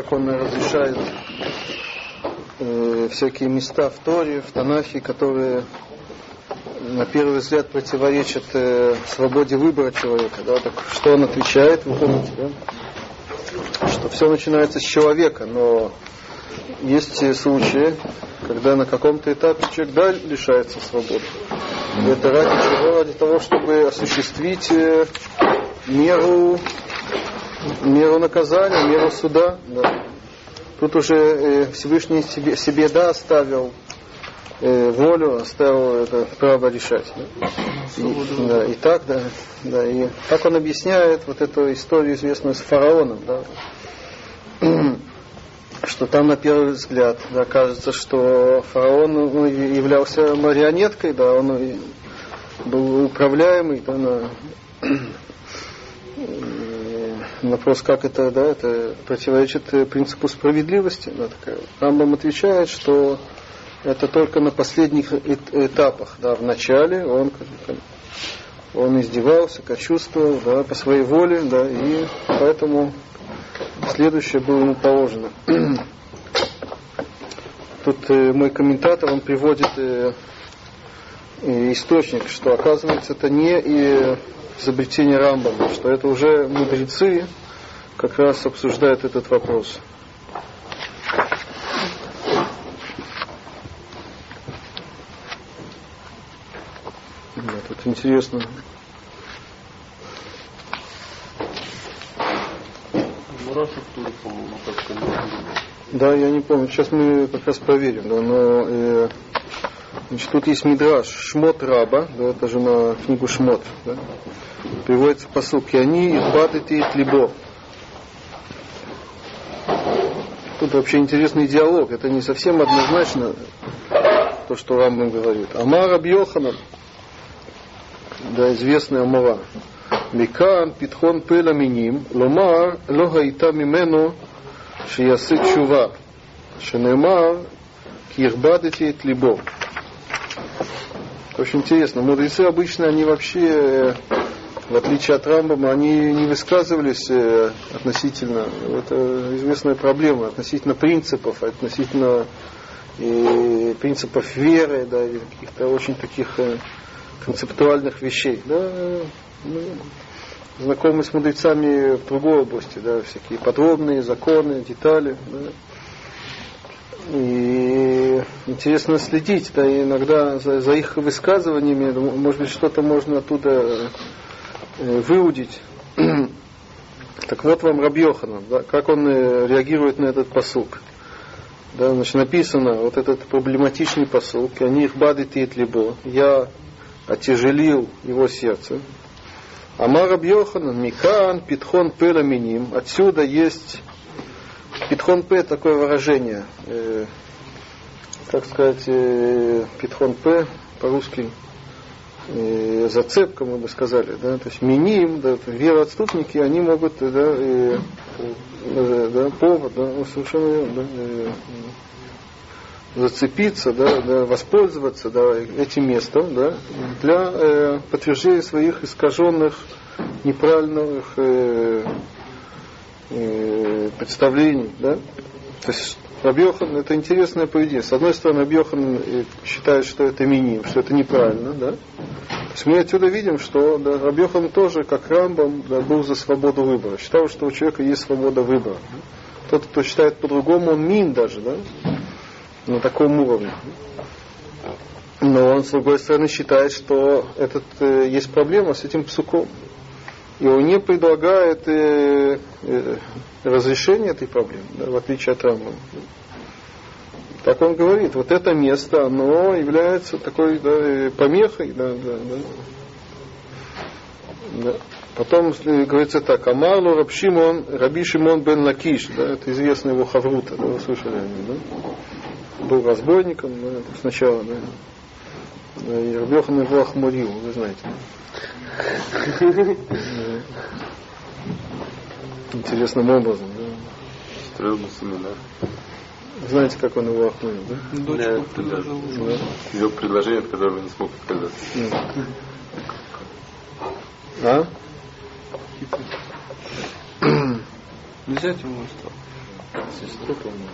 как он разрешает э, всякие места в Торе, в Танахе, которые на первый взгляд противоречат э, свободе выбора человека. Да? Так что он отвечает, вы помните, да? что все начинается с человека, но есть случаи, когда на каком-то этапе человек да, лишается свободы. И это ради чего? Ради того, чтобы осуществить э, меру, меру наказания, меру суда. Да. Тут уже э, Всевышний себе, себе да оставил э, волю, оставил это право решать. Да. И, да, и так, да, да, и так он объясняет вот эту историю известную с фараоном, да, что там на первый взгляд да, кажется, что фараон ну, являлся марионеткой, да, он был управляемый, да, на, вопрос, как это, да, это противоречит принципу справедливости. Да, такая. Рамбам отвечает, что это только на последних этапах. Да, в начале он, он издевался, кочувствовал да, по своей воле, да, и поэтому следующее было ему положено. Тут э, мой комментатор, он приводит э, э, источник, что оказывается это не и изобретение Рамбама, что это уже мудрецы как раз обсуждают этот вопрос. Да, тут интересно. Да, я не помню. Сейчас мы как раз проверим. Да, но э, Значит, тут есть Мидраш, Шмот Раба, да, это же на книгу Шмот, да, приводится посылки, они Ирбатати Тлибо. Тут вообще интересный диалог, это не совсем однозначно то, что Рамбам говорит. Амар Абьоханан, да, известная Амара, Микан, Питхон Пеламиним, Ломар, Лохайта Мимену, Шиясы Чува, Шенемар, Кирбадати Тлибо. Очень интересно. Ну, Мудрецы обычно, они вообще, в отличие от Рамбама, они не высказывались э, относительно, это известная проблема, относительно принципов, относительно и принципов веры, да, и каких-то очень таких э, концептуальных вещей. Да, ну, знакомы с мудрецами в другой области, да, всякие подробные законы, детали. Да. И интересно следить, да, иногда за, за их высказываниями, может быть, что-то можно оттуда э, выудить. так вот вам Рабьохана, да, как он э, реагирует на этот посук. Да, значит, написано, вот этот проблематичный посук, они их бадит либо, я отяжелил его сердце, אמר רבי יוחנן, מכאן, פתחון פה למינים. Отсюда есть פתחון פה такое выражение. Как сказать, э, פתחון פה по-русски э, зацепка, мы бы сказали, да, то есть מינים, да, вероотступники, они могут, да, э, э, да, повод, да, ну, совершенно да, зацепиться, да, да, воспользоваться да, этим местом да, для э, подтверждения своих искаженных, неправильных э, э, представлений. Да? То есть Рабьохан это интересное поведение. С одной стороны, Рабьохан э, считает, что это миним, что это неправильно. Да? То есть мы отсюда видим, что да, Рабьохан тоже, как Рамбам, да, был за свободу выбора. Считал, что у человека есть свобода выбора. Тот, кто считает по-другому, он мин даже. Да? на таком уровне. Но он, с другой стороны, считает, что этот, э, есть проблема с этим псуком. И он не предлагает э, э, разрешение этой проблемы, да, в отличие от Рамбама. Так он говорит, вот это место, оно является такой да, э, помехой. Да, да, да. Да. Потом говорится так, Амарлу Рабшимон, Раби Шимон бен Лакиш, да, это известный его Хаврута, да, вы слышали да? был разбойником да, сначала, да. да и Рабьехан его охмурил, вы знаете. Интересным образом, да. Строил семинар. Знаете, как он его охмурил, да? Дочку предложил. Да. Предложение, от которого не смог отказаться. А? Нельзя ему что? Сестру, по-моему.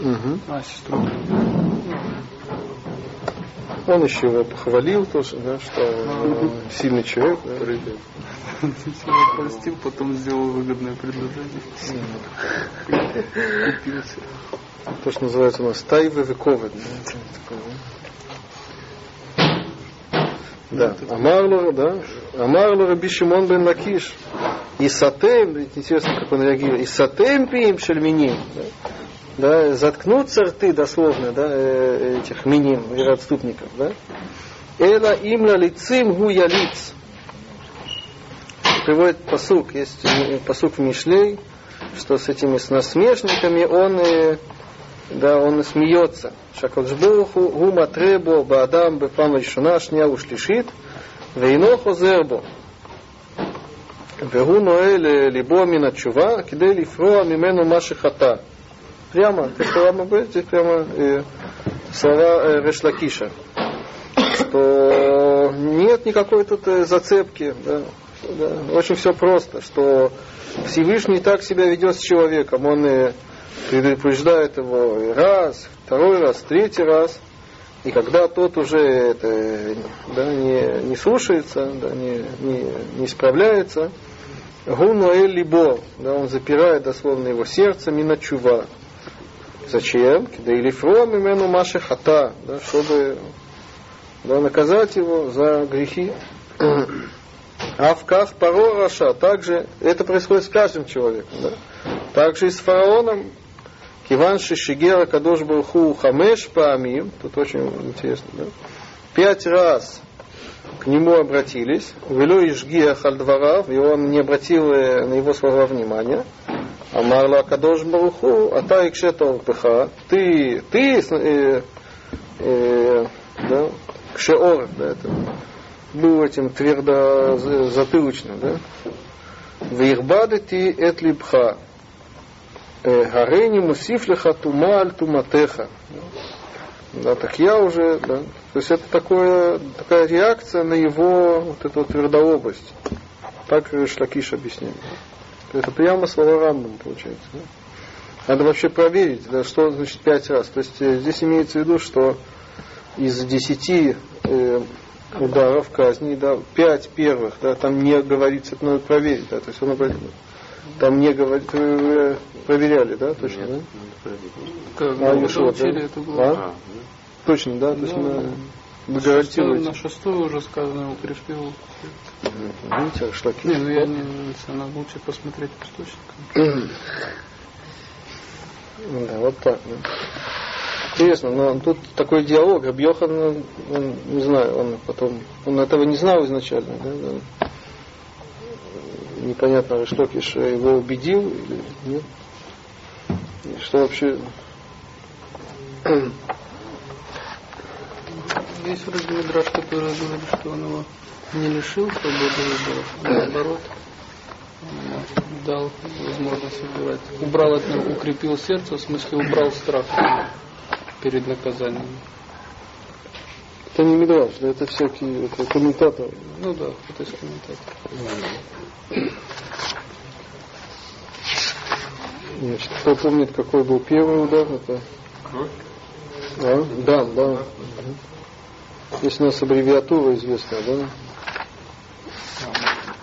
Угу. А, сестру. Он еще его похвалил тоже, да, что он сильный человек. Да. Простил, потом сделал выгодное предложение. Купился. То, что называется у нас тайвы вековы. Да, Амарлу, да, Амарлу Раби Шимон бен Лакиш. И сатем, интересно, как он реагирует, и сатем пием шельминим. Да, да, заткнутся рты дословно, да, э, этих миним, вероотступников, да. Эла имла лицим гу ялиц. Приводит посук, есть посук в Мишлей, что с этими с насмешниками он и, да, он и смеется. Шакоджбуху гума требо баадам бепам решуна шня ушлишит вейно хозербо. והוא נועל ליבו מן התשובה כדי לפרוע ממנו מה שחטא. Прямо, то, что вам здесь прямо э, слова э, Решлакиша, что нет никакой тут э, зацепки, да, да, очень все просто, что Всевышний так себя ведет с человеком, он и предупреждает его и раз, второй раз, третий раз, и когда тот уже это, да, не, не слушается, да, не, не, не справляется, Гунуэль либо, да, он запирает дословно его сердце миначува. Зачем? Да или фром имену маши хата, да, чтобы да, наказать его за грехи. А в Кав Паро Раша также это происходит с каждым человеком. Да? Также и с фараоном. Киван Шишигера Кадош Барху Хамеш Паамим. Тут очень интересно. Да? Пять раз к нему обратились. Велю Ишгия Хальдварав. И он не обратил на его слова внимания. Амарла Кадош Баруху, а та Икшетов Пеха, ты, ты, э, э, да, Кшеор, да, это, был этим твердо затылочным, да, Вирбадати эт либха, Гарени мусифлиха тума аль туматеха. Да, так я уже, да, то есть это такое, такая реакция на его вот эту твердообость. Так Шлакиш объясняет. Это прямо слова Рамбам получается. Да? Надо вообще проверить, да, что значит пять раз. То есть э, здесь имеется в виду, что из десяти э, ударов казни, да, пять первых, да, там не говорится, это надо проверить, да, то есть он. Там не говорит, вы проверяли, да, точно, Нет, да? Как А, мы да? учили это было. А? А, Точно, да, то есть Да. мы, вы На шестой- гарантируете. На шестой уже сказано, укрепил. Видите, шлаки. Не, ну я не, надо лучше посмотреть в источниках. Да, вот так. Да. Интересно, но тут такой диалог. Рабьехан, он, не знаю, он потом, он этого не знал изначально, да, да. Непонятно, что Киш его убедил или нет. И что вообще... Есть вроде Мидраш, который говорит, что он его не лишил свободы выбора, а наоборот, дал возможность выбирать. Убрал от него, укрепил сердце, в смысле убрал страх перед наказанием. Это не Мидраш, да, это всякие это комментаторы. Ну да, это из комментаторов. Значит, кто помнит, какой был первый удар, это... А? Да, да. Есть у нас аббревиатура известная, да?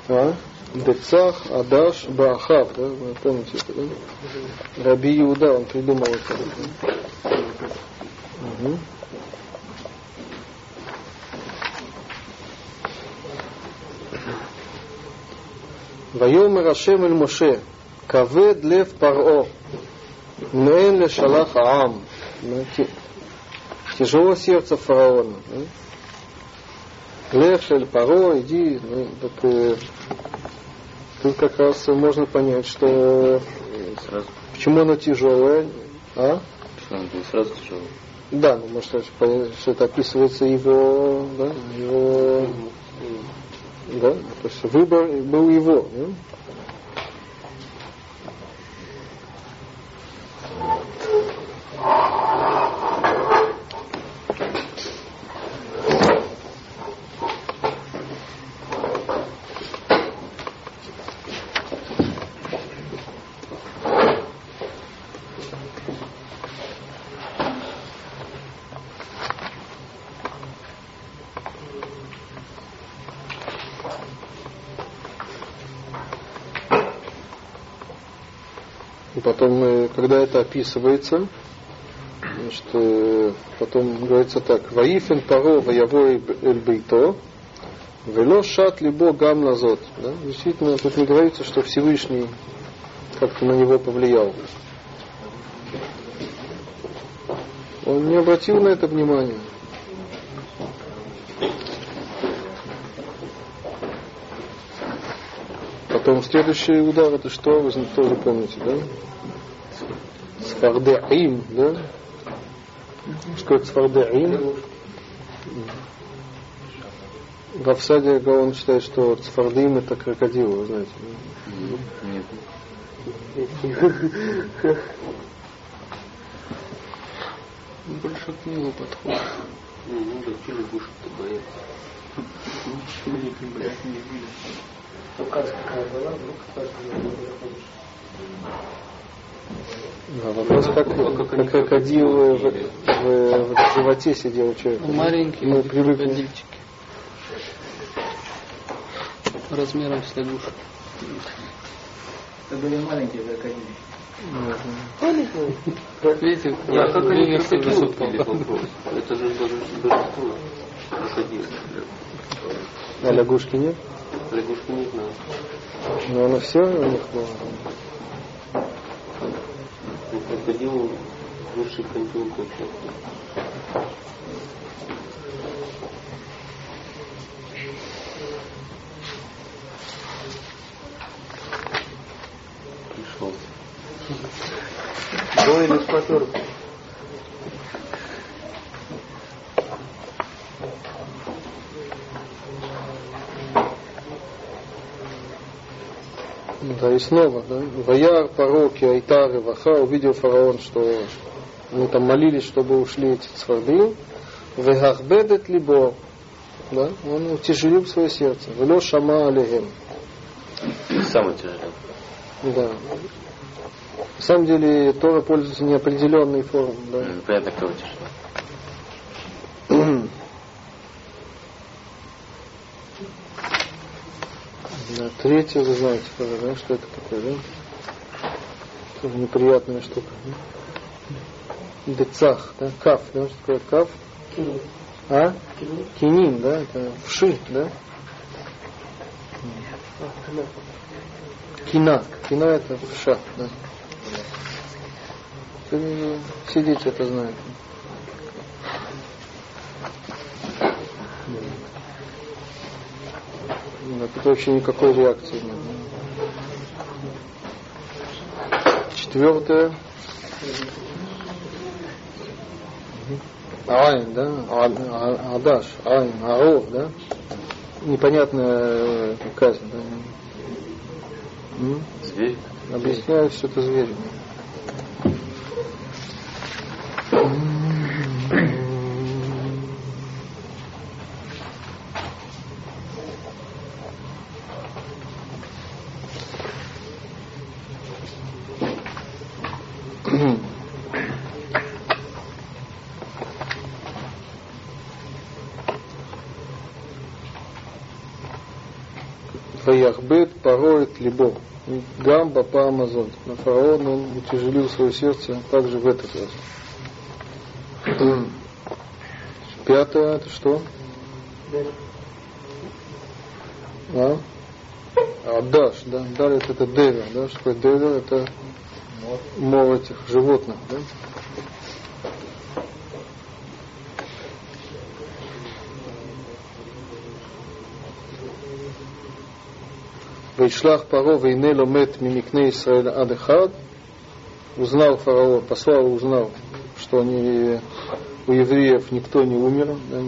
А? Децах, Адаш, Баахав, да? Вы помните это, да? Раби Иуда, он придумал это. да? Мгм. ויאמר השם אל משה, כבד לב פרעה, מאין לשלח העם. Тяжело сердце фараона. Лев шель паро, иди. Ну, так, э, тут как раз можно понять, что Сразу. почему оно тяжелое. А? Что он был сразу тяжелый. Да, ну может что это описывается его, да, его, да, то есть выбор был его. да? Потом, э, когда это описывается, значит, э, потом говорится так, «Ваифен паро ваявой эль бейто, вело шат либо гам назот». Да? Действительно, тут не говорится, что Всевышний как-то на него повлиял. Он не обратил на это внимания. Потом следующий удар это что? Вы тоже помните, да? Сфардеим, да? Что? В Авсаде он считает, что сфардеим это крокодил, вы знаете. Нет. Больше к нему подходит. Ну, ну, да, те лягушек-то боятся. какая была, вдруг Да, вопрос, как, как крокодил в, в, в животе сидел у человека. Маленькие Мы привыкли. крокодильчики. Размером с лягушку. Это были маленькие крокодили. Видите, А как они? Это же божество. Крокодил. А лягушки нет? Лягушки не знаю. Но оно все у них было. Крокодил высший точно. Пришел. До или Да, и снова, да. Ваяр, пороки, Айтар и Ваха увидел фараон, что они там молились, чтобы ушли эти цварды. Вегахбедет либо, да, он утяжелил свое сердце. Вело шама алехем. Самый тяжелый. Да. На самом деле Тора пользуется неопределенной формой. Да. Понятно, кто тяжелый. Да, третье, вы знаете, тоже, да, что это такое, да? Тоже неприятная штука. Да? Децах, да, каф, да, что такое каф? А? Кинин, да, это вши, да? Кина, кина это вша, да. Ты Сидите, это знает. Да, тут вообще никакой реакции нет. Четвертое. Айн, да? А- а- Адаш, Айн, Аор, да? Непонятная э, казнь, да? Зверь. Объясняю, что это зверь пороет либо. Гамба по Амазон. На фараон он утяжелил свое сердце также в этот раз. Пятое это что? А? А даш, да, далее это девер, да, что такое девер, это мор этих животных, да? Вейшлах Паро вейне ломет мимикне Исраэля адехад. Узнал фараон, послал, узнал, что они, у евреев никто не умер, да,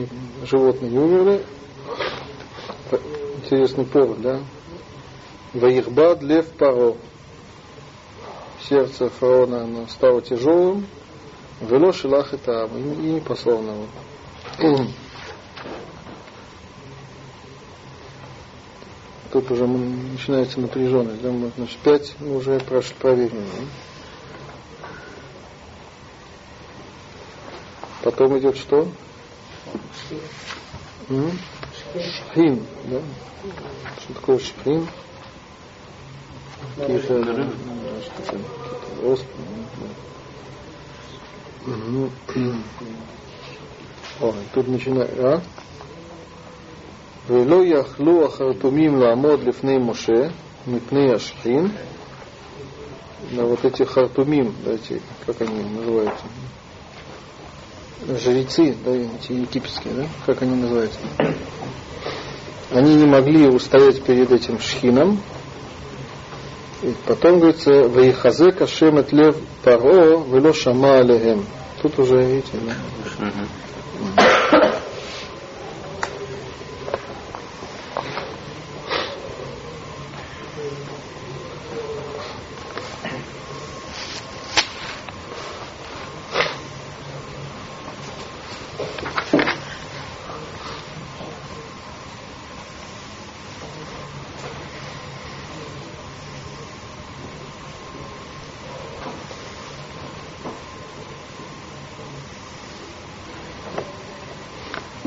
животные не умерли. Интересный повод, да? Ваихбад лев Паро. Сердце фараона оно стало тяжелым. Вело шилах это и не послал на Тут уже начинается напряженность. Да? Значит, пять мы уже прошли, проверили. Потом идет что? Шхин, да? Что такое шхин? Какие-то. Мгм. О, тут начинает, а? ולא יכלו החרטומים לעמוד לפני муше מפני השכין. На вот эти хартумим, да, эти, как они называются? Жрецы, да, эти египетские, да? Как они называются? Они не могли устоять перед этим шхином. И потом говорится, «Ваихазе кашем et лев паро, вело шама алехем». Тут уже, видите, да?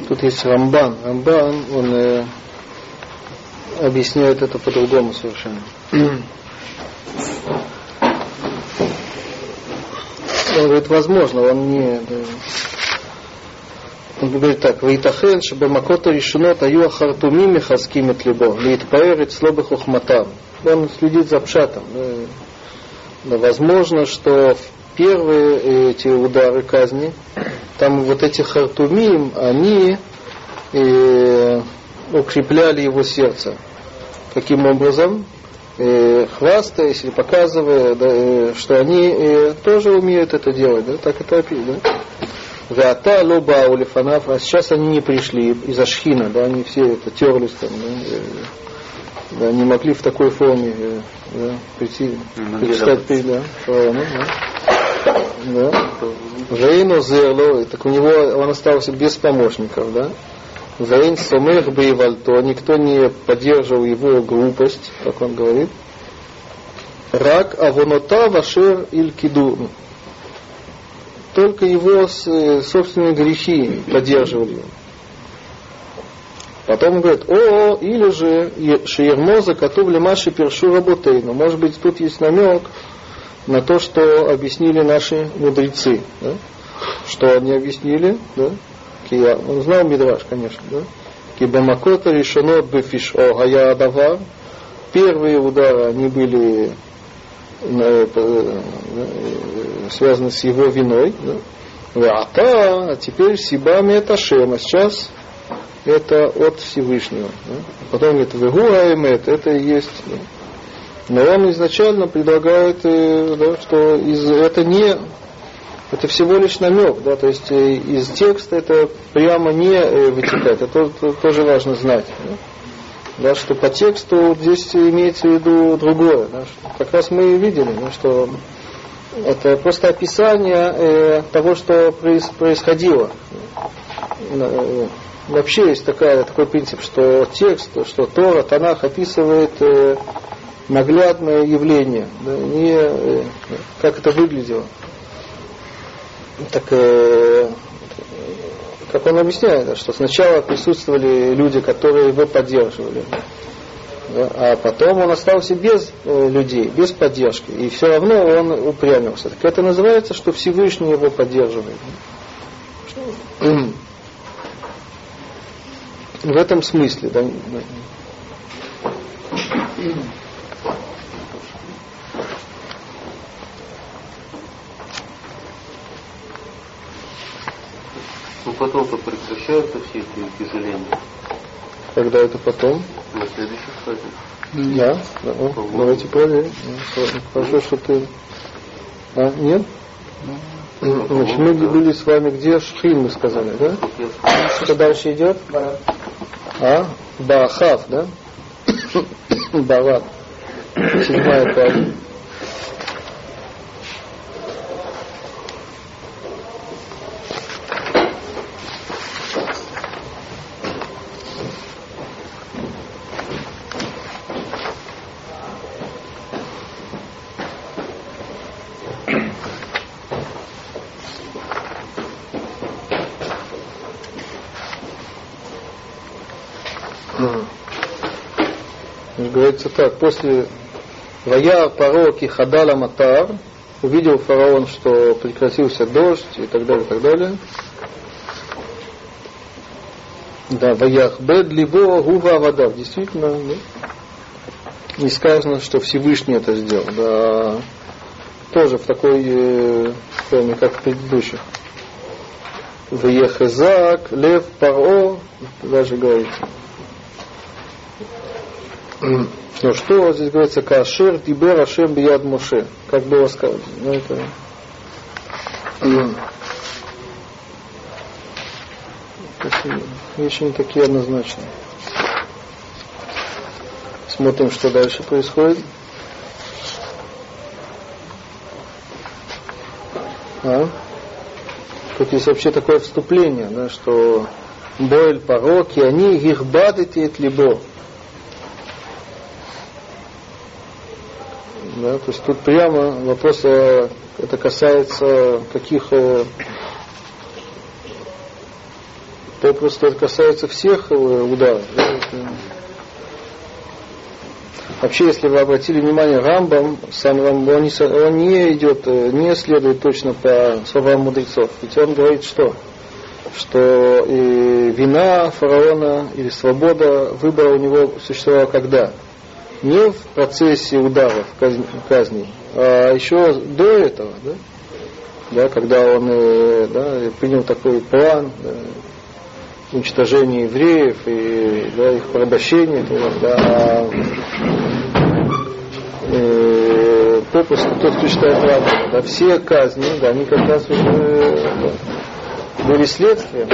Тут есть Рамбан. Рамбан, он э, объясняет это по-другому совершенно. Он говорит, возможно, он не... да. Он говорит так, «Ваитахен, чтобы макота решенот аю ахартумим мехаским от либо, лейтпаэрит слобы хухматам». Он следит за пшатом. Да. Возможно, что первые эти удары казни, там вот эти хартумим, они э, укрепляли его сердце. Каким образом? Э, хвастаясь или показывая, да, э, что они э, тоже умеют это делать, да, так это описано. Да? Вата лоба улифанав, а сейчас они не пришли из Ашхина, да, они все это терлись там, да, э, да, не могли в такой форме э, да, прийти, предстать перед да, фараоном, да. Да. Вейну зерло, так у него он остался без помощников, да. Вейн сомех бейвальто, никто не поддерживал его глупость, как он говорит. Рак авонота вашер иль. Только его с- собственные грехи поддерживали. Потом он говорит, о, или же Шиермоза Катубли Маши Першу Работейну. Может быть, тут есть намек на то, что объяснили наши мудрецы. Да? Что они объяснили? Да? Кия, он знал Мидраш, конечно. Да? Кибамакота решено бефиш о гая давар. Первые удары, они были э, э, связаны с его виной. Да? А теперь Сибами это Шем. А сейчас это от Всевышнего. Да? Потом говорит, Вегуаэмет, это и есть. Но он изначально предлагает, э, да, что из, это не это всего лишь намек, да, то есть э, из текста это прямо не э, вытекает, это то- то- тоже важно знать. Да? Да, что по тексту здесь имеется в виду другое. Да, как раз мы и видели, да, что это просто описание э, того, что проис- происходило. Вообще есть такая, такой принцип, что текст, что Тора, Танах описывает э, наглядное явление, да, не э, как это выглядело. Так, э, как он объясняет, что сначала присутствовали люди, которые его поддерживали, да, а потом он остался без э, людей, без поддержки, и все равно он упрямился. Так это называется, что Всевышний его поддерживает. В этом смысле, да, Ну потом-то прекращаются все эти тяжеления когда это потом. на следующих стадиях. Да, да, о, давайте проверим. Ну, Хорошо, что ты... А, нет? Значит, мы были с вами где? Шхин, мы сказали, да? Что дальше идет? А? Бахав, да? Барат. Седьмая пара. Мгм. Говорится так, после Вая Паро Кихадала Матар, увидел фараон, что прекратился дождь и так далее, и так далее. Да, Ваях Бед Ливо Гува Вода. Действительно, да? не сказано, что Всевышний это сделал. Да, тоже в такой э, форме, как в предыдущих. Вехезак, Лев, Паро, даже говорится. Ну что здесь говорится, Кашер, Дибер, Ашем, Бияд, Моше. Как было сказано. Ну, это... Вещи не такие однозначные. Смотрим, что дальше происходит. А? Тут есть вообще такое вступление, да, что Боэль пороки, они их бадите либо. Да, то есть тут прямо вопрос, э, это касается каких э, попросту это касается всех э, ударов. Да, Вообще, если вы обратили внимание, Рамбам, сам Рамбам, он не, он не идет, не следует точно по словам мудрецов. Ведь он говорит, что? Что и вина фараона или свобода выбора у него существовала когда? Не в процессе ударов, казней, а еще до этого, да? Да, когда он э, да, принял такой план, да, уничтожения евреев и да, их порабощения, да, а э, попросту тот, кто читает Рамбам, да, все казни, да, они как раз уже да, были следствием.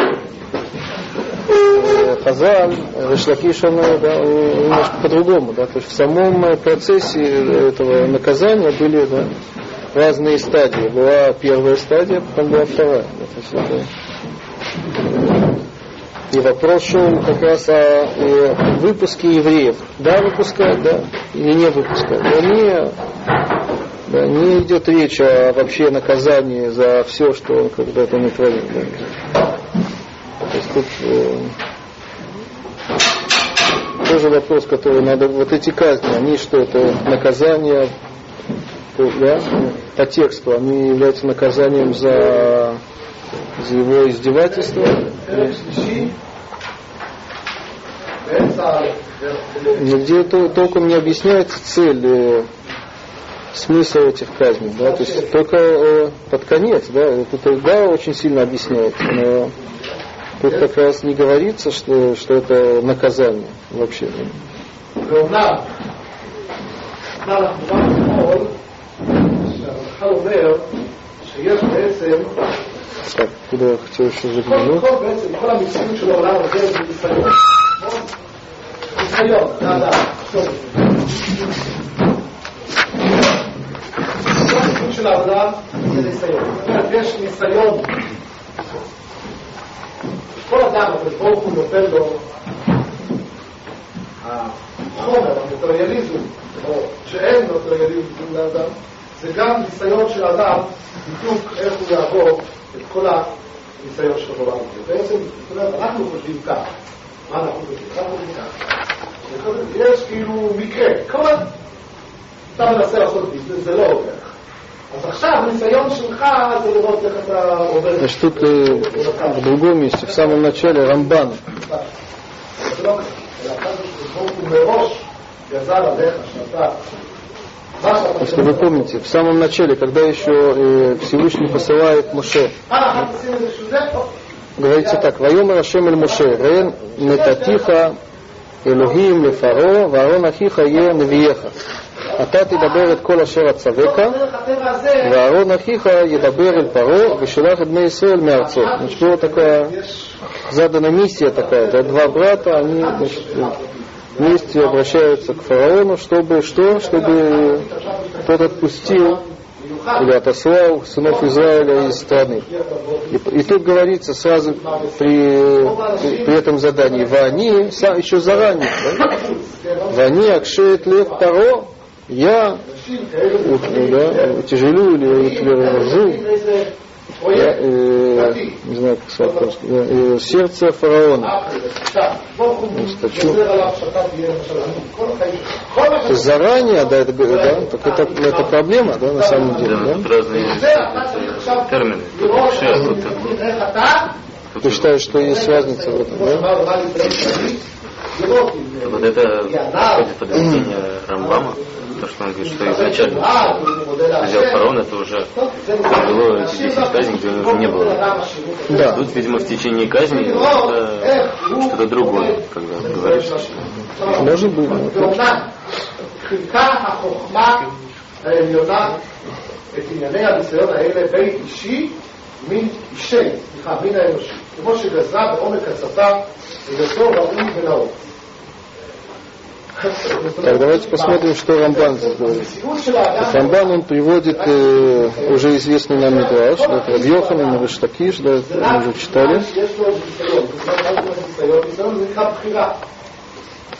Хазаль, Решлакиш, он да, немножко по-другому, да, то есть в самом процессе этого наказания были да, разные стадии. Была первая стадия, потом была вторая. Да, то есть это, и вопрос шел как раз о, выпуске евреев. Да, выпускать, да, или не выпускать. Да, не, да, не идет речь о вообще наказании за все, что он когда-то не творил. Да. Тут э, тоже вопрос, который надо, вот эти казни, они что, это наказание по, да, по тексту, они являются наказанием за, за его издевательство. Нигде толком не объясняется цель, э, смысл этих казней, да, то есть только э, под конец, да, это да, очень сильно объясняется, но тут как раз не говорится, что, что это наказание вообще. Так, куда я хотел еще заглянуть? ניסיון, נעדה, הסוג של העבודה זה ניסיון. זאת אומרת, יש ניסיון. כל אדם, הקדוש ברוך הוא נותן לו החומר, המטריאליזם, או שאין מטריאליזם לאדם, זה גם ניסיון של האדם בדיוק איך הוא יעבור את כל הניסיון של העולם הזה. בעצם, זאת אומרת, אנחנו חושבים כך. מה אנחנו חושבים? אנחנו חושבים כך. יש כאילו מקרה, כל אתה מנסה לעשות ביזנס, זה לא עובר. אז עכשיו הניסיון שלך זה לראות איך אתה עובר... Значит, тут э, в другом месте, в самом начале, Рамбан. Если вы помните, в самом начале, когда еще э, Всевышний посылает Моше, говорится так, «Вайом Рашем эль Моше, Рен метатиха אלוהים לפרעה, ואהרון אחיך יהיה נביאך. אתה תדבר את כל אשר אצווך, ואהרון אחיך ידבר אל פרעה, ושלח את בני ישראל מארצו. Значит, была такая задана миссия такая, да, два брата, они значит, вместе обращаются к фараону, чтобы что? Чтобы тот отпустил или отослал сынов Израиля из страны. И, и тут говорится сразу при, при, этом задании, Вани, еще заранее, да? Вани Акшеет Лев Таро, я утяжелю или утвержу я, э, не знаю, как сказать да, э, сердце фараона. Есть заранее, да, это, да, так это, это проблема, да, на самом деле, Да, да? разные э, термины. А Ты считаешь, что есть разница в этом, да? Вот это подходит под объяснение Рамбама, то, что он говорит, что изначально взял фараон, это уже привело эти 10 казней, где уже не было. Да. Тут, видимо, в течение казни это что-то другое, когда говоришь. Может быть. ну, ואומנם חילקה החוכמה העליונה את ענייני הניסיון האלה בין אישי מן אישי, סליחה, מן האנושי, כמו שגזרה בעומק השפה היותו ראוי ונאות. Так, давайте посмотрим, что Рамбан здесь говорит. Рамбан, он приводит э, уже известный нам Мидраш, да, это Рабьехан, он Раштакиш, да, мы уже читали.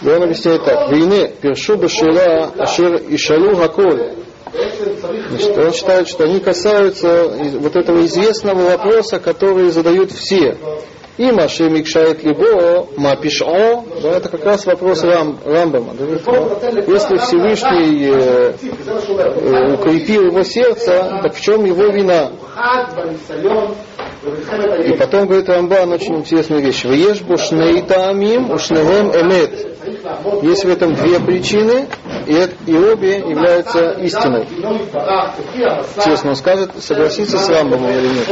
И он объясняет так. Войне першу башира ашир ишалю гаколь. Значит, он считает, что они касаются вот этого известного вопроса, который задают все. И Маши микшает либо мапишо, да, это как раз вопрос Рам, Рамбама. Если Всевышний э, э, укрепил его сердце, так в чем его вина? И потом говорит Рамбан очень интересная вещь. Веешь бушнейтамим, ушнегем эмет. Есть в этом две причины, и, и обе являются истиной. Честно он скажет, согласится с Рамбамом или нет?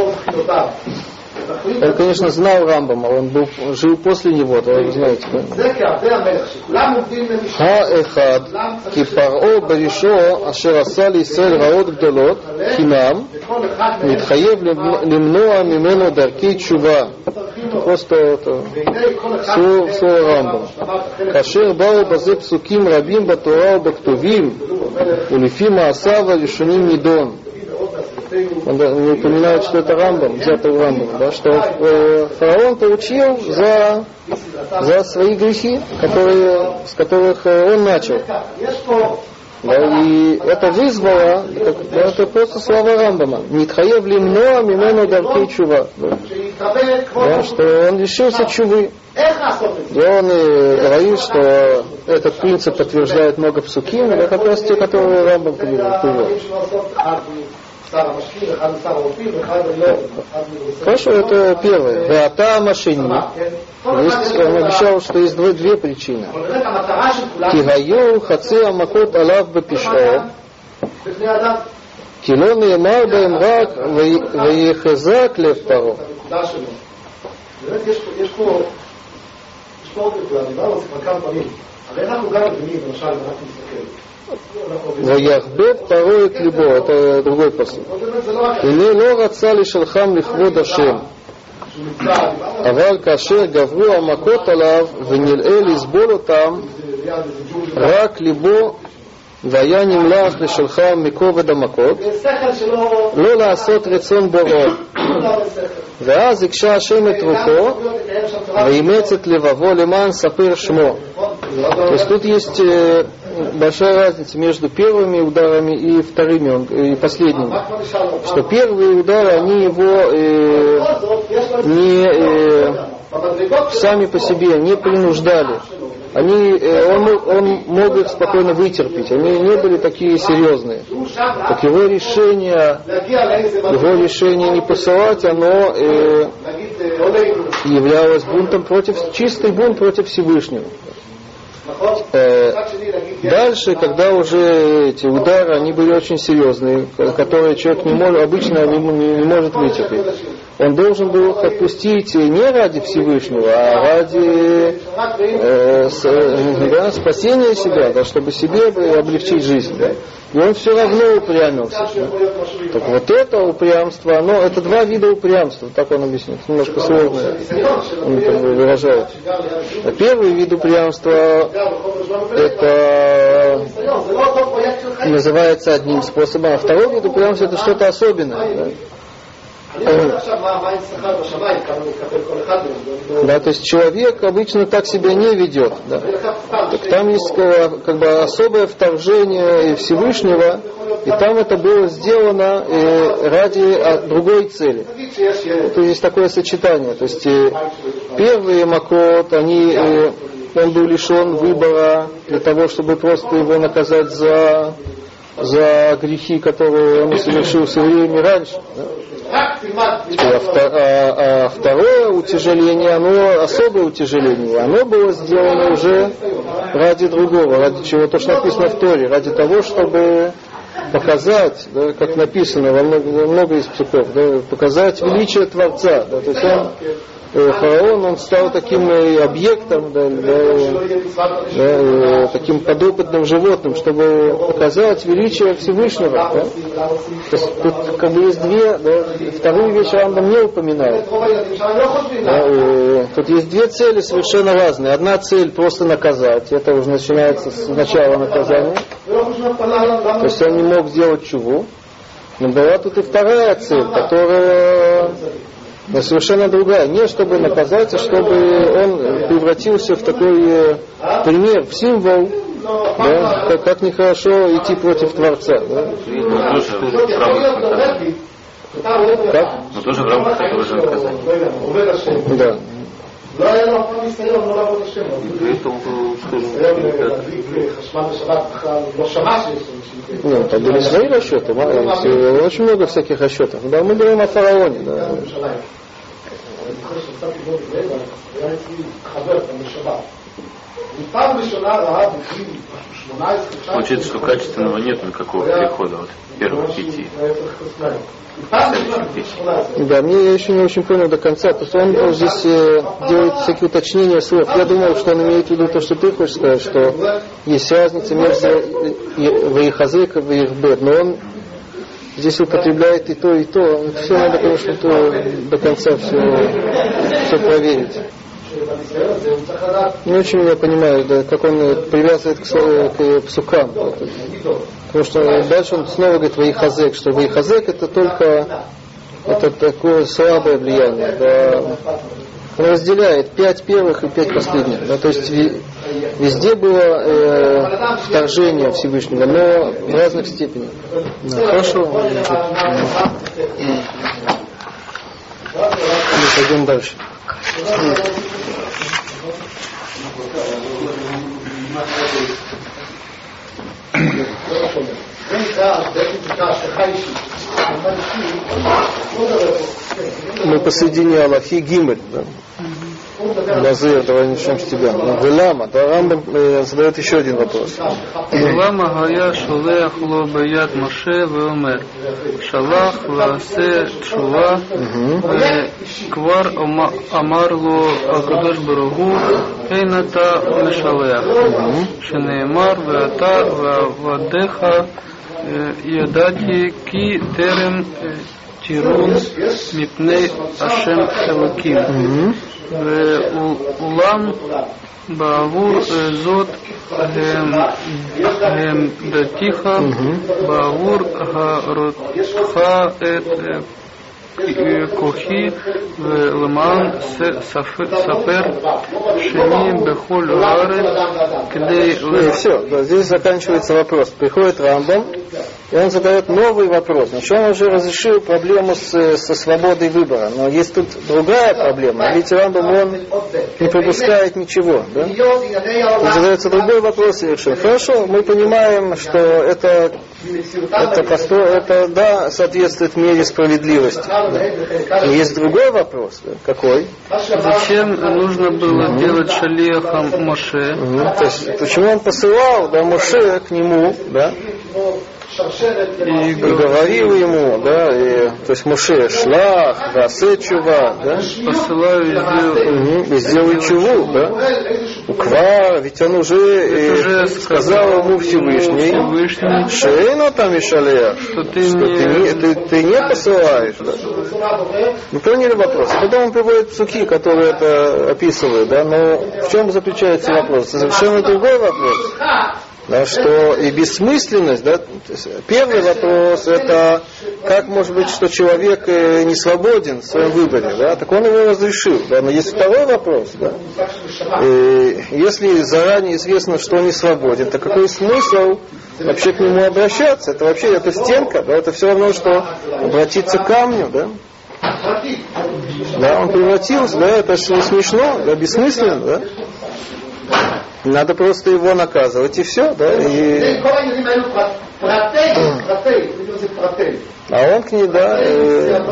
כל בחינותיו. ותכלית Он, конечно, знал Рамбама, он был, жил после него, да, вы знаете. Да? זה כעבדי המלך, שכולם עובדים למשפט. האחד, כי פרעה בראשו אשר עשה לישראל רעות גדולות, חינם, וכל אחד מהם מתחייב למנוע ממנו דרכי תשובה. צריכים לו. Просто это והנה כל אחד слово, מהם слово Рамбам. השלמת החלק כאשר באו בזה פסוקים רבים בתורה ובכתובים, ולפי מעשיו не упоминают, что это Рамбам, взято у Рамбама, да, что э, фараон получил за, за свои грехи, которые, с которых э, он начал. Да, и это вызвало, это, это просто слова Рамбама. Нитхаев лимноа мимену даркей чува. Да. что он лишился чувы. И он и говорит, что этот принцип подтверждает много псуким, это просто раз те, которые Рамбам привел. привел. הדברים שלו לעשות, אחד משר המשקיעים, אחד משר הרופאים, אחד לא, אחד משר... Хорошо, это первое. Веата машини. כן? כל אחד Есть, יש לו он מטרה. обещал, что есть две, две причины. אבל באמת המטרה של כולם כי היו חצי המכות עליו בפשעו, בבני אדם, כי לא נאמר בהם רק "ויהי- ויחזק לב פרעה. את הנקודה שלו. באמת יש פה, יש פה, יש פה עוד נקודה, דיברנו על זה כבר כמה פעמים. הרי אנחנו גם מבינים, למשל, אם אנחנו נסתכל. אנחנו מבינים. ויחבב פרעה את ליבו, это другой посыл. אבל באמת זה לא רק הנה לא רצה לשלחם לכבוד השם, שהוא נמצא, דיברנו על אבל כאשר גברו המכות עליו ונלאה לסבול אותם, זה ליד איזה ג'ונגל. רק ליבו והיה נמלח לשלחם מכובד המכות, זה שכל שלא... לא לעשות רצון בוראו. לא הרבה שכל. ואז הקשה השם את רוחו ואימץ את לבבו למען ספר שמו. То есть тут есть э, большая разница между первыми ударами и вторыми, он- и последними. Что первые удары, они его э, не, э, сами по себе не принуждали. Они, э, он, он мог их спокойно вытерпеть. Они не были такие серьезные. Так его решение, его решение не посылать, оно э, являлось бунтом против, чистый бунт против Всевышнего. Э, Дальше, когда уже эти удары, они были очень серьезные, ко- которые человек не может, обычно не- не может вытерпеть. Он должен был их отпустить не ради Всевышнего, а ради э, с- э, да, спасения себя, да, чтобы себе облегчить жизнь. да. И он все равно упрямился. да. Так вот это упрямство, оно, это два вида упрямства, так он объясняет, немножко сложно он бы выражает. А Первый вид упрямства это называется одним способом, а второй вид упрямства это что-то особенное. Да? Да, то есть человек обычно так себя не ведет. Да. Так там есть как бы особое вторжение Всевышнего, и там это было сделано э, ради а, другой цели. То есть такое сочетание. То есть э, первые макот, они э, он был лишен выбора для того, чтобы просто его наказать за за грехи, которые он совершил в свое время раньше. Да? А, а, а второе утяжеление, оно особое утяжеление, оно было сделано уже ради другого, ради чего то, что написано в Торе, ради того, чтобы показать, да, как написано во много, во много из псуков, да, показать величие Творца. Да, то есть он фараон, он стал таким э, объектом, да, да, да, э, таким подопытным животным, чтобы показать величие Всевышнего. Да? То есть тут как бы есть две, да, вторую вещь Рамбам не упоминает. Да, тут есть две цели совершенно разные. Одна цель просто наказать, это уже начинается с начала наказания. То есть он не мог сделать чего. Но была тут и вторая цель, которая но совершенно другая. Не чтобы наказать, а чтобы он превратился в такой э, пример, в символ, да, как, как нехорошо идти против Творца. Да. Как? Но тоже в рамках этого же наказания. Да. Ну, там были свои расчеты, очень много всяких расчетов. Да, мы говорим о фараоне. Да. Получается, что качественного нет никакого перехода от первых пяти. Да, мне я еще не очень понял до конца, потому что он здесь э, делает всякие уточнения слов. Я думал, что он имеет в виду то, что ты хочешь сказать, что есть разница между Ваихазек и Ваихбет, но он здесь употребляет и то, и то. Все надо, конечно, то до конца все, все проверить. Не очень я понимаю, да, как он привязывает к, к псукам. Потому что дальше он снова говорит Ваихазек, что Ваихазек это только это такое слабое влияние. Да. Он разделяет пять первых и пять последних. Да, то есть везде было э, вторжение Всевышнего, но в разных степенях. Да, хорошо. Мы пойдем дальше. Мы посредине Аллахи Гимель, да? Назыр, давай начнем с тебя. Велама, да, Рамбам э, задает еще один вопрос. למה היה שולח לו ביד משה ואומר, שלח ועשה תשובה, וכבר אמר לו הקדוש ברוך הוא, אין אתה משלח, שנאמר ואתה ועבדיך ידעתי כי טרם תירון מפני השם אלוקים. ואולם בעבור זאת הם דתיך בעבור הרותך את כוחי ולמען ספר שני בכל הארץ כדי... Все, здесь заканчивается вопрос. Приходит Рамбам, и он задает новый вопрос. Значит, он уже разрешил проблему с, со свободой выбора. Но есть тут другая проблема. Ведь Рамбам, он не пропускает ничего. Да? И задается другой вопрос совершенно. Хорошо, мы понимаем, что это, это, посто, это да, соответствует мере справедливости. Да. Но есть другой вопрос. Да? Какой? Зачем нужно было угу. делать шалехом Моше? Угу. То есть, почему он посылал да, Моше к нему, да? И говорил ему, да, и, то есть Муше шлах, да, чува, да, посылаю и сделаю, и сделай чуву, да, уква, ведь он уже, уже сказал ему Всевышний, Всевышний Шейну там Ишалия, что, ты, что не... ты, не, ты, ты не посылаешь, да. Вы поняли вопрос? Потом он приводит суки, которые это описывают, да, но в чем заключается вопрос? Совершенно другой вопрос да, что и бессмысленность, да, первый вопрос это как может быть, что человек э, не свободен в своем выборе, да, так он его разрешил, да, но есть второй вопрос, да, и если заранее известно, что он не свободен, то какой смысл вообще к нему обращаться? Это вообще это стенка, да, это все равно, что обратиться к камню, да. Да, он превратился, да, это смешно, да, бессмысленно, да. Надо просто его наказывать и все, да? И... А он к ней, да. И... Так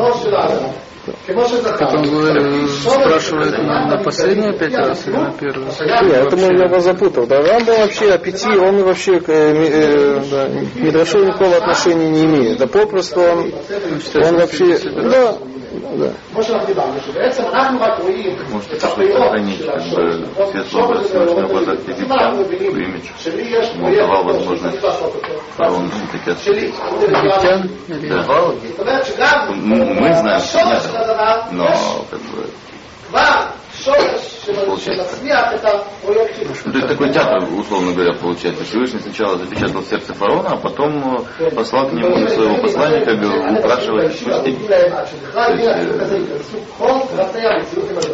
спрашивает на последний пять раз или на первый? Я, это я его запутал. Да, был вообще о пяти, он вообще к э, э, да, Мидрашу никакого отношения не имеет. Да попросту он, он вообще... Да, זה. כמו שאנחנו דיברנו, שבעצם אנחנו רק רואים את הפעילות של השוק הזה, אם אנחנו מבינים שלי יש פרויקט שצריך לעשות אותו, שלי, זאת אומרת שגם, השורש של הדבר, יש כבר Шореш, это То есть такой театр, условно говоря, получается. Всевышний сначала запечатал сердце фараона, а потом э, послал к нему своего посланника упрашивать пустить.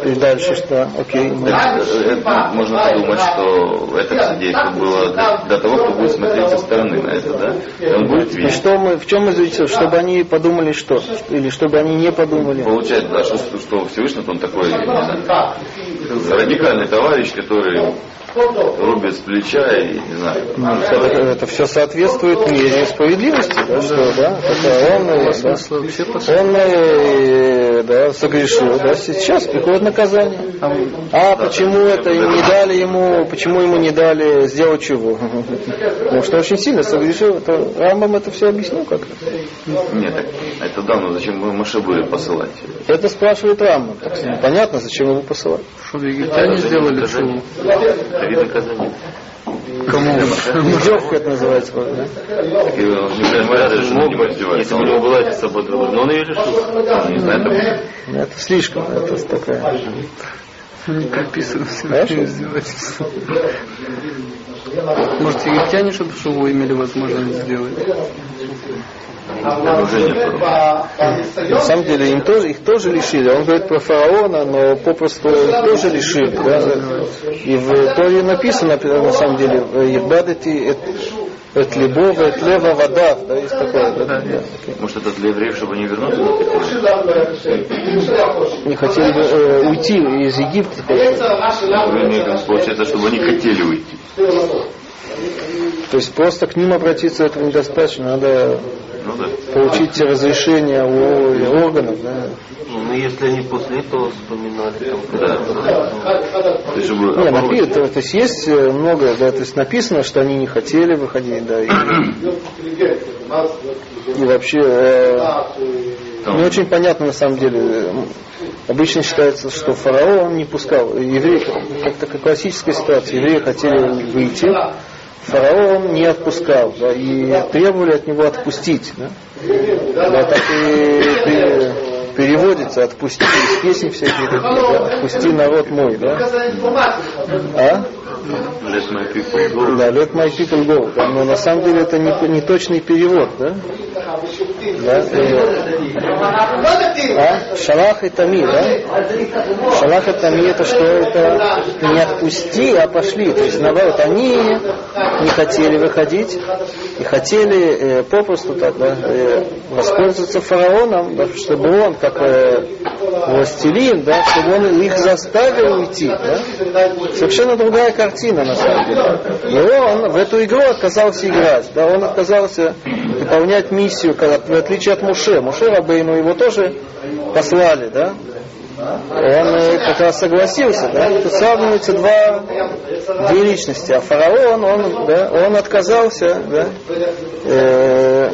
И дальше что? Окей. Э, это, ну, можно подумать, что это все действие было для того, кто будет смотреть со стороны на это, да? И он будет видеть. И что мы, в чем мы зависим? Чтобы они подумали что? Или чтобы они не подумали? Получается, да, что, что Всевышний, он такой, не знаю, Martin радикальный товарищ, который рубит с плеча и, не знаю, Ну, Это, все соответствует мере справедливости, да, что, да, это он, э, да, он э, да, согрешил, да, сейчас приходит наказание. А почему это не дали ему, почему ему не дали сделать чего? Потому что очень сильно согрешил. Это, Рамбам это все объяснил как нет, так, это да, но зачем вы Машебуре посылать? Это спрашивает Рамбам. Понятно, зачем его посылать. Чтобы египтяне сделали вид наказания. Кому? Издевка это называется. да? Издевается. если бы у него была эта свобода но он ее лишился. Это Ну, Это слишком, это такая. Прописано Хорошо. все издевательство. Может, египтяне, чтобы шоу имели возможность сделать? На самом деле им тоже, их тоже лишили. Он говорит про фараона, но попросту тоже лишили. Да? И в Торе написано, на самом деле, Ебадати от Лебова, от Лева вода. Да, есть такое. Да, да, да. Может, это для евреев, чтобы они вернулись? Не хотели бы э, уйти из Египта. Получается, чтобы они хотели уйти. То есть просто к ним обратиться этого недостаточно. Надо Ну да. получить разрешение у органов. Да. Ну, ну, если они после этого вспоминали, там, Да. То есть, Не, напи- то, то есть есть э, много, да, то есть написано, что они не хотели выходить, да, и, и вообще э, не очень понятно на самом деле. Обычно считается, что фараон он не пускал. Евреи, как такая классическая ситуация, евреи хотели выйти, фараон не отпускал, да, и требовали от него отпустить. Да, да так и пе- переводится отпусти из песни всякие такие, да, отпусти народ мой, да. А? Let my people go. Да, let my people go. Да, но на самом деле это не, не точный перевод, да? Да, э, а? Шалах и Тами, да? Шалах и Тами это что? Это не отпусти, а пошли. То есть наоборот, они не хотели выходить и хотели э, попросту так, да, э, воспользоваться фараоном, да, чтобы он, как э, властелин, да, чтобы он их заставил уйти. Да? Совершенно другая картина на самом деле. И он в эту игру отказался играть. Да, он отказался выполнять миссию, в отличие от Муше. Муше Рабейну его тоже послали, да? Он э, как раз согласился, да? Тут сравниваются два, две личности. А фараон, он, да, он отказался, да? Э,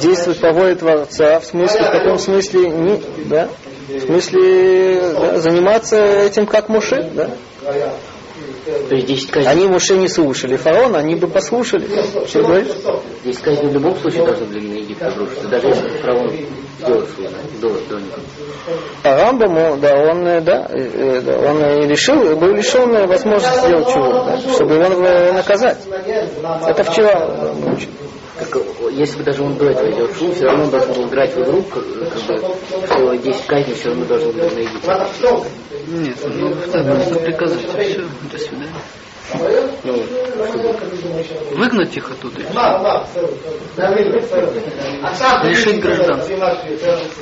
действовать по воле Творца, в смысле, в каком смысле, не, да? В смысле да, заниматься этим как Муше, да? То есть 10 казней, Они Муше не слушали фараона, они бы послушали. Что говоришь? 10 казней в любом случае должны были на Египет обрушиться, даже если фараон сделал свой, до, до них. А Рамбаму, да, он, э, да, э, э, да, он решил, был лишен возможности сделать чего, да, чтобы его наказать. Это вчера мы учили. Как, э, если бы даже он до этого сделал шум, все равно он должен был играть в игру, как, как бы, что 10 казней все равно должны были на Египет. Нет, ну, просто приказать, и все, до свидания. Ну, Выгнать их оттуда. Лишить гражданства.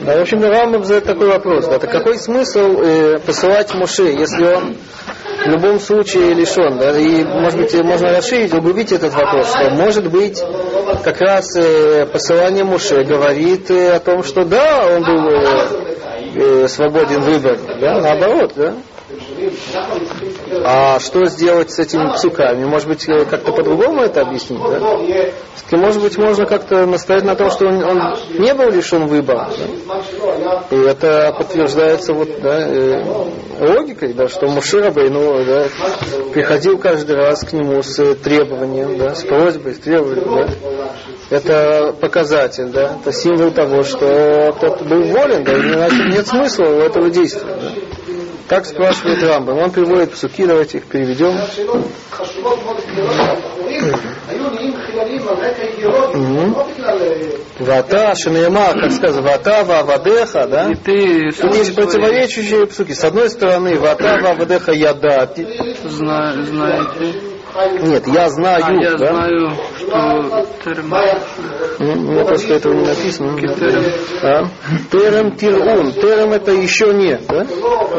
Да, в общем, Рамбам задает такой вопрос. Да, так какой смысл э, посылать Муше, если он в любом случае лишен. Да? И, может быть, можно расширить, углубить этот вопрос, что, может быть, как раз э, посылание Муше говорит э, о том, что да, он был э, свободен выбор, да, наоборот, да. А что сделать с этими псуками? Может быть, э, как-то по-другому это объяснить, да? Может быть, можно как-то настоять на том, что он, он не был лишен выбора. Да? И это подтверждается вот, да, э, логикой, да, что Мушира ну, да, приходил каждый раз к нему с требованием, да, с просьбой, с требованием. Да? Это показатель, да, это символ того, что тот был волен, да, иначе нет смысла у этого действия. Да? Так спрашивает Рамбам. Он приводит псуки, давайте их переведем. Вата, Шинема, как сказано, Вата, Вавадеха, да? И ты Тут есть противоречащие псуки. С одной стороны, Вата, Вавадеха, зна- знаете. Нет, я знаю, А я да? знаю, что терм Ну, У меня просто этого не написано. Терем. А? Терем тирун. Терем это еще нет, да?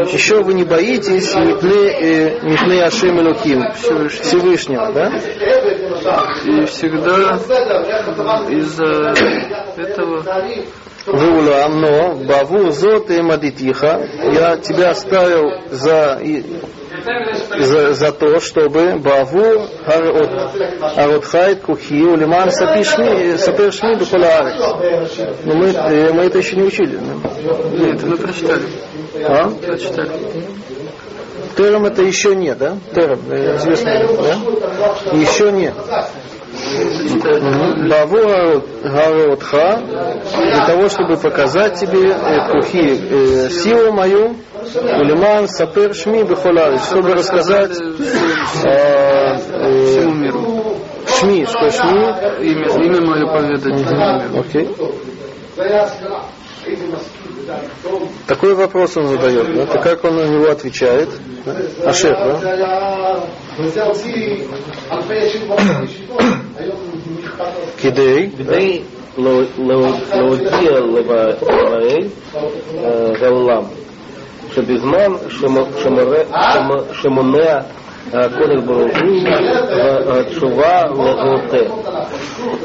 Еще вы не боитесь мипны, э, Ашем Элоким, Всевышнего, да? И всегда из-за этого Вулам, но Баву Зот и Мадитиха, я тебя оставил за, за, за то, чтобы Баву Аротхайт Кухи Улиман Сапишми Сапершми Бухолаарец. Но мы, э, мы это еще не учили. нет, мы прочитали. А? Прочитали. Терем это еще нет, да? Терем, э, известно, да? Еще нет. Баву Гаротха для того, чтобы показать тебе э, кухи, силу мою, Улиман Сапер Шми Бехоларич, чтобы рассказать э, Всему э, миру. Шми, что Шми, Имя, имя мое поведать всему миру. окей. Такой вопрос он задает, да? Так как он на него отвечает? Да? Ашер, да? Кидей, כדי לא- לא- להודיע לב- לבעל אה, העולם שבזמן שמ- שמורה- שמ- שמונע הקודש ברוך הוא והתשובה להוטה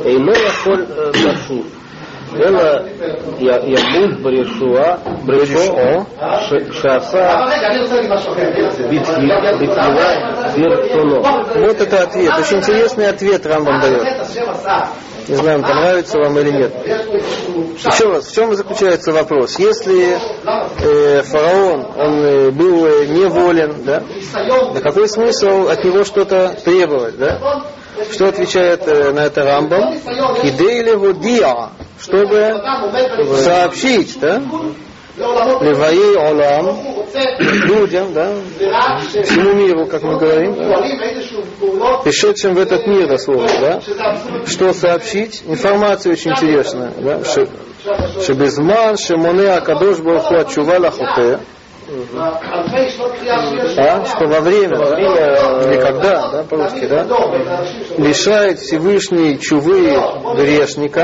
אינו יכול אה, לשוב אלא י- ימות ברשועה ברשעו ש- שעשה בתחילה ברצונו Вот это ответ. Очень интересный ответ Рамбам дает. Не знаю, понравится вам или нет. Еще раз, в чем заключается вопрос? Если э, фараон, он э, был э, неволен, да, да какой смысл от него что-то требовать, да? Что отвечает э, на это Рамбам? Кидей водия, чтобы сообщить, да, Леваи Олам, людям, да, всему миру, как мы говорим, да, чем в этот мир, дословно, да, что сообщить, информация очень интересная, да, Шебизман, Шемоне Акадош Барху Ачува Лахуте, а, что во время, или когда, да, по-русски, да, лишает Всевышний чувы грешника,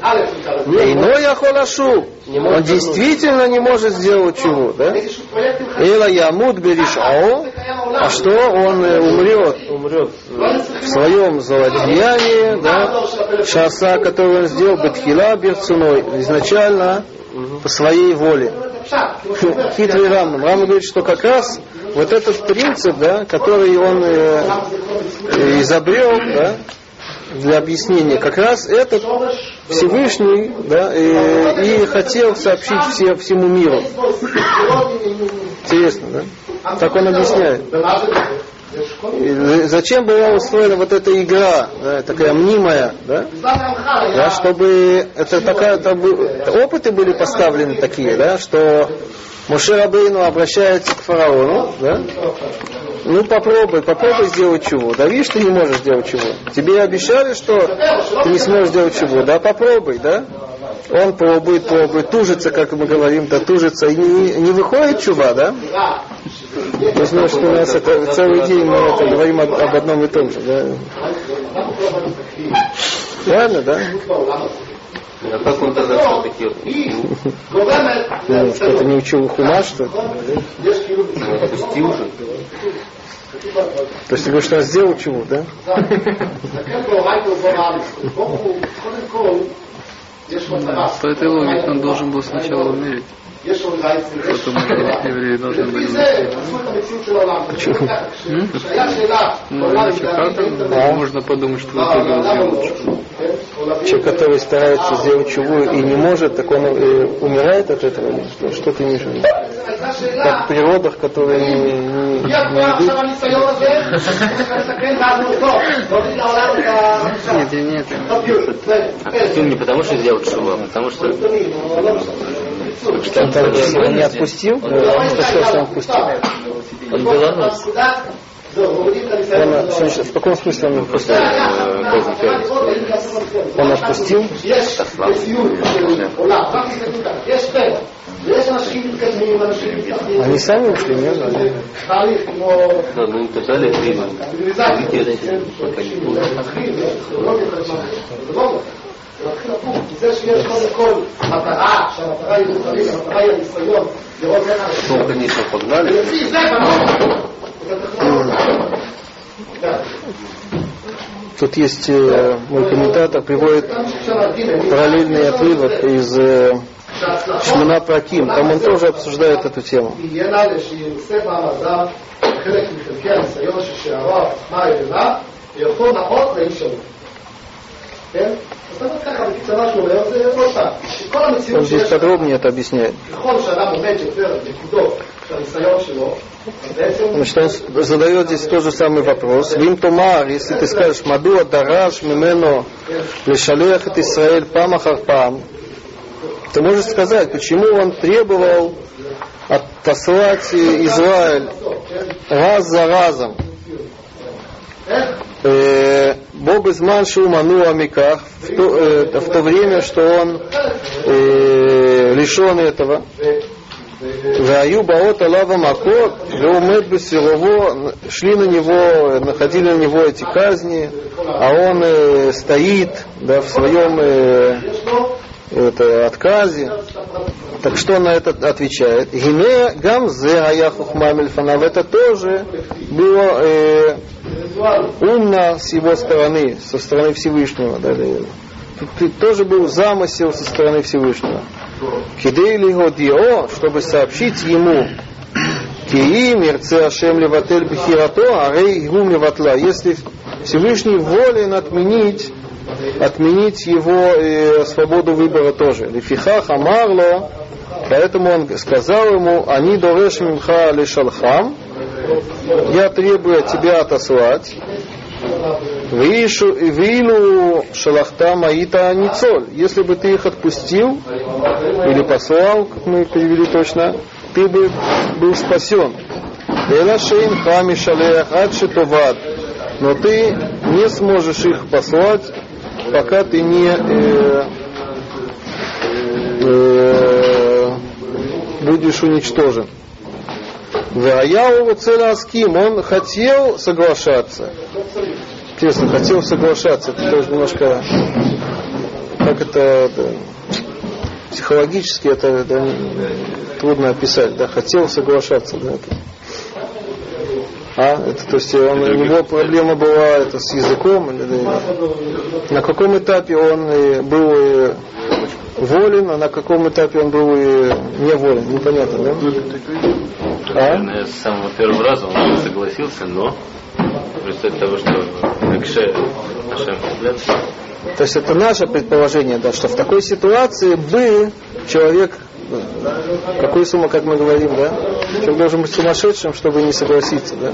иной ахолашу, он действительно не может сделать чуву, да, Эла ямут беришао, а что он э, умрет, умрет. В своем злодеянии, да, шаса, который он сделал, бетхила берцуной, изначально по своей воле. Хитрый Рамбам. Рамбам говорит, что как раз вот этот принцип, да, который он э, э, изобрел, да, для объяснения, как раз этот Всевышний да, и, и хотел сообщить все, всему миру. Интересно, да? Так он объясняет. И зачем была устроена вот эта игра, да, такая мнимая, да? Да, чтобы это такая, бы- опыты были поставлены такие, да, что Муше Рабейну обращается к фараону, да, ну попробуй, попробуй сделать чего. Да видишь, ты не можешь сделать чего. Тебе обещали, что ты не сможешь сделать чего. Да попробуй, да. Он пробует, пробует, тужится, как мы говорим, да тужится, и не, не выходит чува, да? Я знаю, что у нас это целый день мы это говорим об, об одном и том же, да? Реально, да? А как он тогда все-таки ну, Кто-то не учил хума, что ли? Отпустил. То есть ты говоришь, что он сделал чего, да? По этой логике он должен был сначала умереть. Поэтому евреи должны были... А ну, Почему? Ну, можно подумать, что это было Человек, который старается сделать чего и не может, так он э, умирает от этого? Что, ты имеешь в виду? Как в природах, которые не, не, не? Нет, нет. А ты не потому что сделал чего, а потому что он не отпустил, он, он спросил, что он отпустил. Он белорус. Он, что, в каком смысле он отпустил? Он отпустил? Они сами ушли, нет? Да, ну им писали время. זה מתחיל הפוך, כי זה שיש קודם כל מטרה, שהמטרה היא רוחנית, המטרה היא הניסיון, לראות איך אנשים... רוחנית ופוגנלית. ולפי זה, Тут есть э, мой комментатор приводит параллельный отрывок из э, Шмуна Праким. Там он тоже обсуждает эту тему. כן? זאת אומרת ככה, בקצרה שהוא אומר, זה עוד פעם, שכל Он המציאות здесь שיש, подробнее это объясняет. ככל שאדם עומד יותר נקודות של הניסיון שלו, אז בעצם Значит, он задает здесь тот же самый вопрос. Вим Томар, если ты скажешь, Мадуа Дараш Мимену Лешалех et Исраэль Пам Ахар Пам, ты можешь сказать, почему он требовал отослать Израиль раз за разом. Э, Бог изман шуману амиках в то, э, в то время, что он э, лишен этого. Ваю Баот Алава Макот, Леумед Бесилово, шли на него, находили на него эти казни, а он стоит да, в своем это, отказе. Так что на это отвечает? Гине Гамзе Аяхухмамельфанав, это тоже было э, умно с его стороны, со стороны Всевышнего. Да, да. Тут, тут тоже был замысел со стороны Всевышнего. Кидейли Годио, чтобы сообщить ему, Кии мирце Ашем леватель бихирато, арей гум леватла. Если Всевышний волен отменить, отменить его э, свободу выбора тоже. Лифихах амарло, поэтому он сказал ему, они дореш мимха лешалхам, я требую тебя отослать, Вилу шалахта маита ницоль. Если бы ты их отпустил или послал, как мы перевели точно, ты бы был спасен. Но ты не сможешь их послать, пока ты не э, э, будешь уничтожен. Ваяу целя аским, он хотел соглашаться. Интересно, хотел соглашаться. Это тоже немножко, как это, да, психологически это, это трудно описать. Да, хотел соглашаться. Да, это. А, это, то есть он, у него проблема была это с языком, или, да, на каком этапе он был волен, а на каком этапе он был э, не волен, непонятно, да? А? С самого первого раза он согласился, но в результате того, что Экше Ашем взгляд, То есть это наше предположение, да, что в такой ситуации бы человек, какую сумму, как мы говорим, да, человек должен быть сумасшедшим, чтобы не согласиться, да.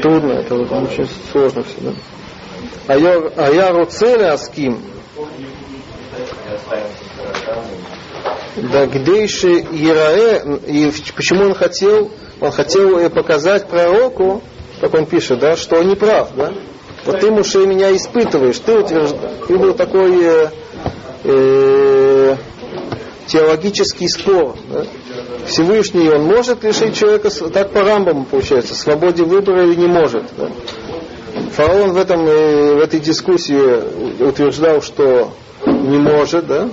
Трудно, это вот очень сложно все, да. А я, а я руцеля Да гдейши Ирае, и почему он хотел? Он хотел показать пророку, как он пишет, да, что он не прав, да. Вот ты, Муше, меня испытываешь, ты утверждаешь, ты был такой э, э, теологический спор. Да? Всевышний, он может лишить человека, так по Рамбаму получается, свободе выбора или не может. Да? Фараон в, этом, э, в этой дискуссии утверждал, что не может, да?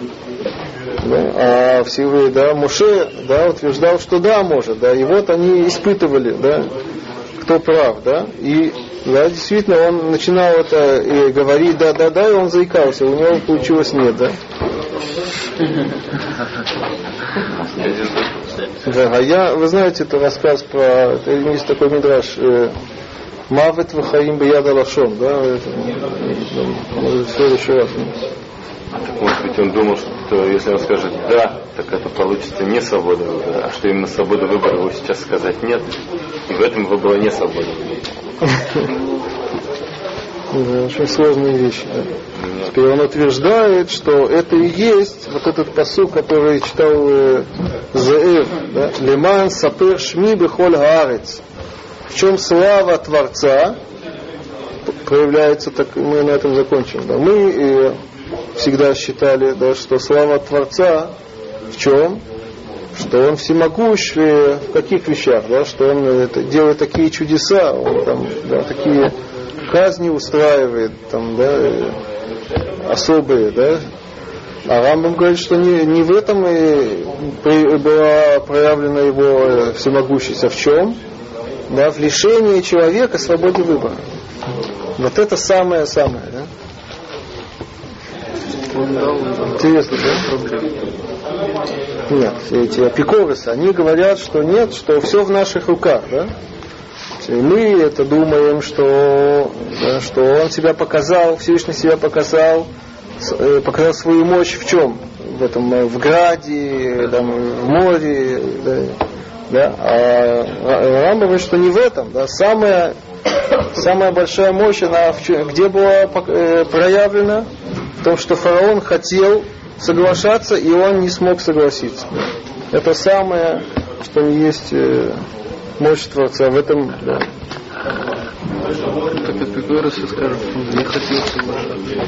Да? А Всевышний, да, Муше, да, утверждал, что да, может, да, и вот они испытывали, да, кто прав, да, и да, действительно, он начинал это и говорить да, да, да, и он заикался, у него получилось нет, да. Да, а я, вы знаете, это рассказ про, это есть такой мидраж, э, Мавет Вахаим Бияда Лашон, да, может, в следующий раз. Так, может быть, он думал, что если он скажет «да», так это получится не свобода выбора, а что именно свобода выбора его сейчас сказать «нет», и в этом была не свобода. Да, очень сложные вещи. Да. Теперь он утверждает, что это и есть вот этот посуд, который читал э, Заэр, да? Леман сапер шми бехоль гаарец. В чем слава Творца проявляется, так мы на этом закончим. Да? Мы э, всегда считали, да, что слава Творца в чем? Что он всемогущ в каких вещах, да, что он э, это, делает такие чудеса, он там да, такие казни устраивает, там, да, э, особые, да. А Рамбам говорит, что не, не в этом и при, была проявлена его э, всемогущесть, а в чем? Да, в лишении человека свободы выбора. Вот это самое-самое, да? Интересно, да? Нет, эти апикорисы, они говорят, что нет, что все в наших руках, да? И мы это думаем, что, да, что он себя показал, Всевышний себя показал, э, показал свою мощь в чем? В этом, э, в граде, там, в море, да, да? А Рамба говорит, что не в этом, да, самая, самая большая мощь, она в где была э, проявлена? В том, что фараон хотел соглашаться, и он не смог согласиться. Это самое, что есть мощь Творца в этом, да. Так Эпикурус скажет, не хотел соглашаться.